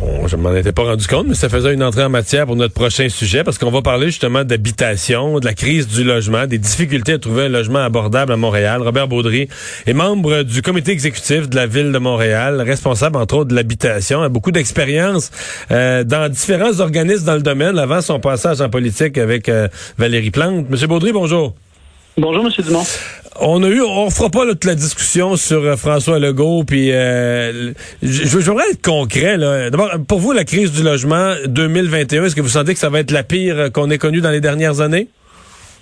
On, je m'en étais pas rendu compte, mais ça faisait une entrée en matière pour notre prochain sujet parce qu'on va parler justement d'habitation, de la crise du logement, des difficultés à trouver un logement abordable à Montréal. Robert Baudry est membre du comité exécutif de la ville de Montréal, responsable entre autres de l'habitation, a beaucoup d'expérience euh, dans différents organismes dans le domaine avant son passage en politique avec euh, Valérie Plante. Monsieur Baudry, bonjour. Bonjour, Monsieur Dumont. On a eu, on fera pas toute la discussion sur euh, François Legault, puis euh, je, voudrais être concret. D'abord, pour vous, la crise du logement 2021, est-ce que vous sentez que ça va être la pire qu'on ait connue dans les dernières années?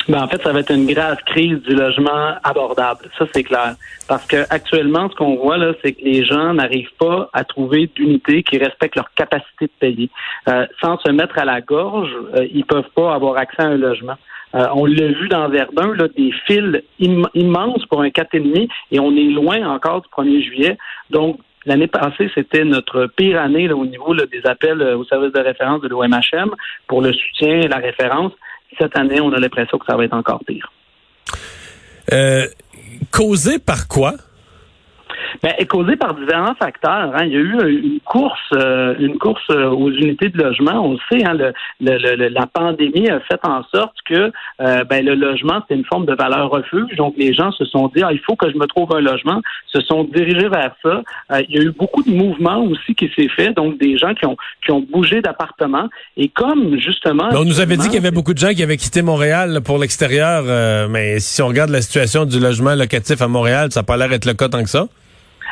Ben, en fait, ça va être une grave crise du logement abordable. Ça, c'est clair. Parce que actuellement, ce qu'on voit là, c'est que les gens n'arrivent pas à trouver d'unités qui respectent leur capacité de payer. Euh, sans se mettre à la gorge, euh, ils peuvent pas avoir accès à un logement. Euh, on l'a vu dans Verdun, là, des fils immenses pour un 4,5 et on est loin encore du 1er juillet. Donc, L'année passée, c'était notre pire année là, au niveau des appels euh, au service de référence de l'OMHM pour le soutien et la référence. Cette année, on a l'impression que ça va être encore pire. Euh, causé par quoi? Ben, est causé par différents facteurs. Hein. Il y a eu une course, euh, une course euh, aux unités de logement. On le sait, hein, le, le, la pandémie a fait en sorte que euh, ben, le logement, c'est une forme de valeur refuge. Donc, les gens se sont dit, ah, il faut que je me trouve un logement, se sont dirigés vers ça. il y a eu beaucoup de mouvements aussi qui s'est fait, donc des gens qui ont, qui ont bougé d'appartement. Et comme, justement... on nous avait dit qu'il y avait beaucoup de gens qui avaient quitté Montréal pour l'extérieur, mais si on regarde la situation du logement locatif à Montréal, ça n'a pas l'air d'être le cas tant que ça.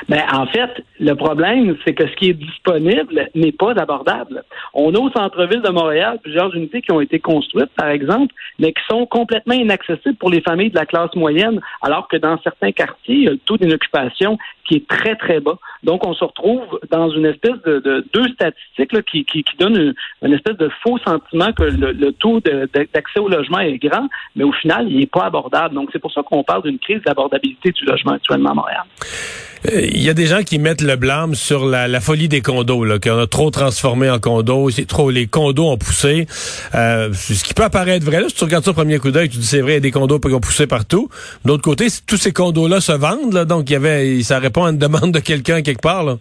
Ben, en fait, le problème, c'est que ce qui est disponible n'est pas abordable. On a au centre-ville de Montréal plusieurs unités qui ont été construites, par exemple, mais qui sont complètement inaccessibles pour les familles de la classe moyenne, alors que dans certains quartiers, le taux d'inoccupation qui est très, très bas. Donc, on se retrouve dans une espèce de, deux statistiques qui, qui, donnent une, espèce de faux sentiment que le, taux d'accès au logement est grand, mais au final, il n'est pas abordable. Donc, c'est pour ça qu'on parle d'une crise d'abordabilité du logement actuellement à Montréal. Euh, il y a des gens qui mettent le blâme sur la, folie des condos, là, qu'on a trop transformé en condos, c'est trop les condos ont poussé. Euh, ce qui peut apparaître vrai, là, si tu regardes ça au premier coup d'œil, tu dis c'est vrai, il y a des condos qui ont poussé partout. D'autre côté, tous ces condos-là se vendent, là, donc il y avait, ça répond à une demande de quelqu'un quelque part. Là?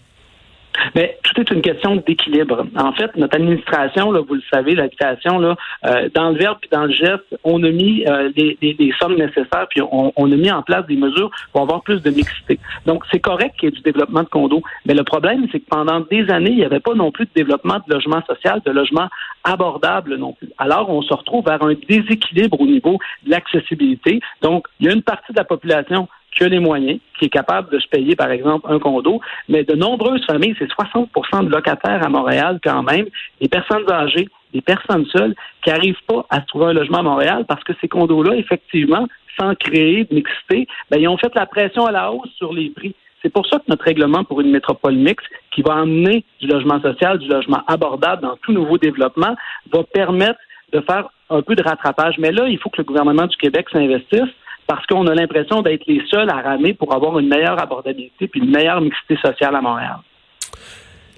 Mais tout est une question d'équilibre. En fait, notre administration, là, vous le savez, l'habitation, là, euh, dans le verbe puis dans le geste, on a mis euh, les, sommes nécessaires, puis on, a mis en place des mesures pour avoir plus de mixité. Donc, c'est correct qu'il y ait du développement de condos. Mais le problème, c'est que pendant des années, il n'y avait pas non plus de développement de logement social, de logement abordable non plus. Alors, on se retrouve vers un déséquilibre au niveau de l'accessibilité. Donc, il y a une partie de la population qui a les moyens, qui est capable de se payer, par exemple, un condo. Mais de nombreuses familles, c'est 60% de locataires à Montréal quand même, des personnes âgées, des personnes seules, qui n'arrivent pas à se trouver un logement à Montréal parce que ces condos-là, effectivement, sans créer de mixité, ben, ils ont fait la pression à la hausse sur les prix. C'est pour ça que notre règlement pour une métropole mixte, qui va emmener du logement social, du logement abordable dans tout nouveau développement, va permettre de faire un peu de rattrapage. Mais là, il faut que le gouvernement du Québec s'investisse parce qu'on a l'impression d'être les seuls à ramer pour avoir une meilleure abordabilité puis une meilleure mixité sociale à Montréal.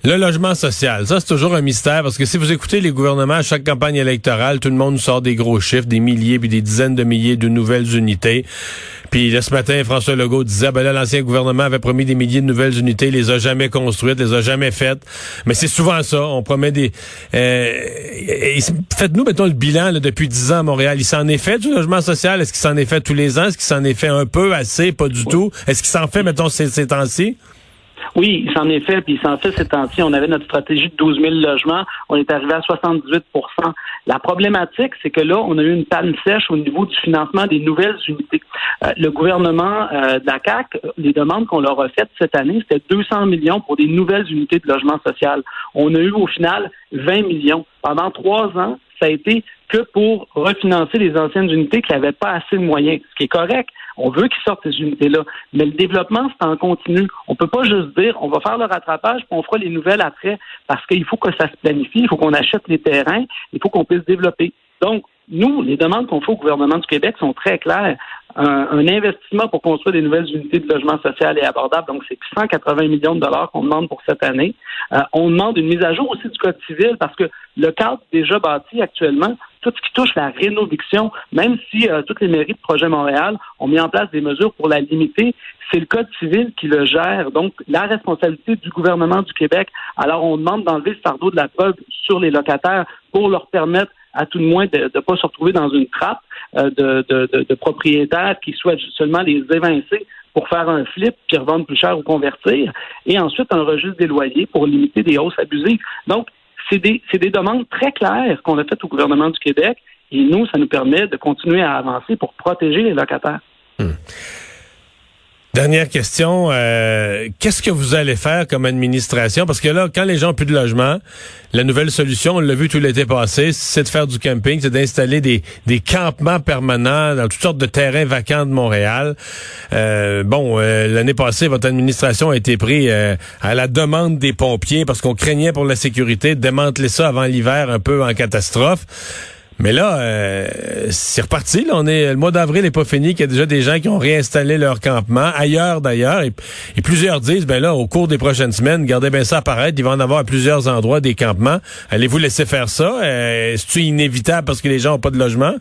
Le logement social, ça c'est toujours un mystère parce que si vous écoutez les gouvernements à chaque campagne électorale, tout le monde sort des gros chiffres, des milliers puis des dizaines de milliers de nouvelles unités. Puis là, ce matin, François Legault disait, ben là, l'ancien gouvernement avait promis des milliers de nouvelles unités, les a jamais construites, les a jamais faites. Mais c'est souvent ça, on promet des... Euh, Faites-nous, mettons, le bilan depuis dix ans à Montréal. Il s'en est fait du logement social? Est-ce qu'il s'en est fait tous les ans? Est-ce qu'il s'en est fait un peu, assez, pas du tout? Est-ce qu'il s'en fait, mettons, ces, ces temps-ci? Oui, il s'en est fait, puis il s'en fait ces temps-ci. On avait notre stratégie de 12 000 logements. On est arrivé à 78% La problématique, c'est que là, on a eu une panne sèche au niveau du financement des nouvelles unités. Euh, le gouvernement euh, les demandes qu'on leur a faites cette année, c'était 200 millions pour des nouvelles unités de logement social. On a eu au final 20 millions. Pendant trois ans, ça a été que pour refinancer les anciennes unités qui n'avaient pas assez de moyens, ce qui est correct. On veut qu'ils sortent ces unités-là. Mais le développement, c'est en continu. On peut pas juste dire, on va faire le rattrapage, puis on fera les nouvelles après, parce qu'il faut que ça se planifie, il faut qu'on achète les terrains, il faut qu'on puisse développer. Donc, nous, les demandes qu'on fait au gouvernement du Québec sont très claires. un, investissement pour construire des nouvelles unités de logement social et abordable. Donc, c'est 180 millions de dollars qu'on demande pour cette année. Euh, on demande une mise à jour aussi du Code civil parce que le cadre déjà bâti actuellement, tout ce qui touche la rénoviction, même si euh, toutes les mairies de Projet Montréal ont mis en place des mesures pour la limiter, c'est le Code civil qui le gère. Donc, la responsabilité du gouvernement du Québec. Alors, on demande d'enlever le fardeau de la preuve sur les locataires pour leur permettre à tout de moins de ne pas se retrouver dans une trappe euh, de, de, propriétaires qui souhaitent seulement les évincer pour faire un flip puis revendre plus cher ou convertir, et ensuite un registre des loyers pour limiter des hausses abusives. Donc, c'est des, des demandes très claires qu'on a faites au gouvernement du Québec, et nous, ça nous permet de continuer à avancer pour protéger les locataires. Hmm. Dernière question, euh, qu'est-ce que vous allez faire comme administration? Parce que là, quand les gens n'ont plus de logement, la nouvelle solution, on l'a vu tout l'été passé, c'est de faire du camping, c'est d'installer des, des campements permanents dans toutes sortes de terrains vacants de Montréal. Euh, bon, euh, l'année passée, votre administration a été prise à la demande des pompiers parce qu'on craignait pour la sécurité de démanteler ça avant l'hiver un peu en catastrophe. Mais là, euh, c'est reparti. Là. On est le mois d'avril n'est pas fini. Il y a déjà des gens qui ont réinstallé leur campement ailleurs d'ailleurs. Et, plusieurs disent, ben là, au cours des prochaines semaines, gardez bien ça apparaître. Il va en avoir à plusieurs endroits des campements. Allez-vous laisser faire ça? Euh, Est-ce inévitable parce que les gens n'ont pas de logement?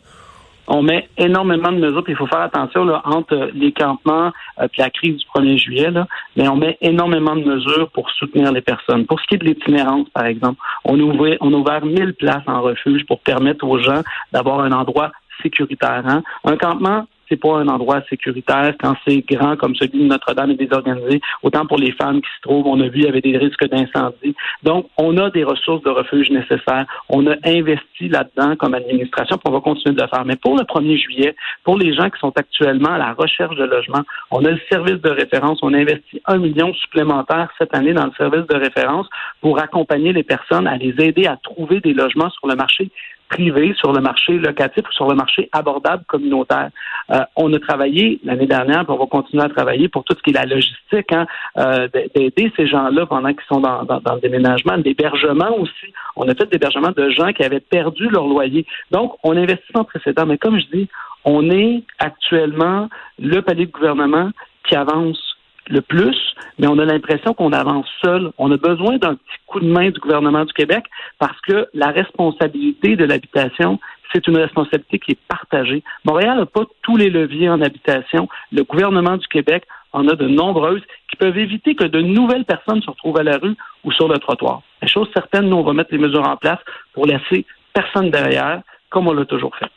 On met énormément de mesures, puis il faut faire attention là, entre les campements euh, la crise du 1er juillet, là, mais on met énormément de mesures pour soutenir les personnes. Pour ce qui est de l'itinérance, par exemple, on a ouvert, on a ouvert 1000 places en refuge pour permettre aux gens d'avoir un endroit sécuritaire. Hein. Un campement, c'est pas un endroit sécuritaire quand c'est grand comme celui de Notre-Dame et désorganisé. Autant pour les femmes qui se trouvent, on a vu, il y avait des risques d'incendie. Donc, on a des ressources de refuge nécessaires. On a investi là-dedans comme administration, puis on va continuer de le faire. Mais pour le 1er juillet, pour les gens qui sont actuellement à la recherche de logement, on a le service de référence. On a investi un million supplémentaire cette année dans le service de référence pour accompagner les personnes, à les aider à trouver des logements sur le marché privé sur le marché locatif ou sur le marché abordable communautaire. Euh, on a travaillé l'année dernière, puis on va continuer à travailler pour tout ce qui est la logistique, hein, euh, d'aider ces gens-là pendant qu'ils sont dans, dans, dans, le déménagement, l'hébergement aussi. On a fait l'hébergement de gens qui avaient perdu leur loyer. Donc, on investit sans précédent. Mais comme je dis, on est actuellement le palier de gouvernement qui avance le plus, mais on a l'impression qu'on avance seul. On a besoin d'un petit coup de main du gouvernement du Québec parce que la responsabilité de l'habitation, c'est une responsabilité qui est partagée. Montréal n'a pas tous les leviers en habitation. Le gouvernement du Québec en a de nombreuses qui peuvent éviter que de nouvelles personnes se retrouvent à la rue ou sur le trottoir. La chose certaine, nous, on va mettre les mesures en place pour laisser personne derrière, comme on l'a toujours fait.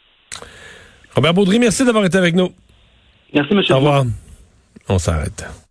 Robert Baudry, merci d'avoir été avec nous. Merci, M. Au revoir. On s'arrête.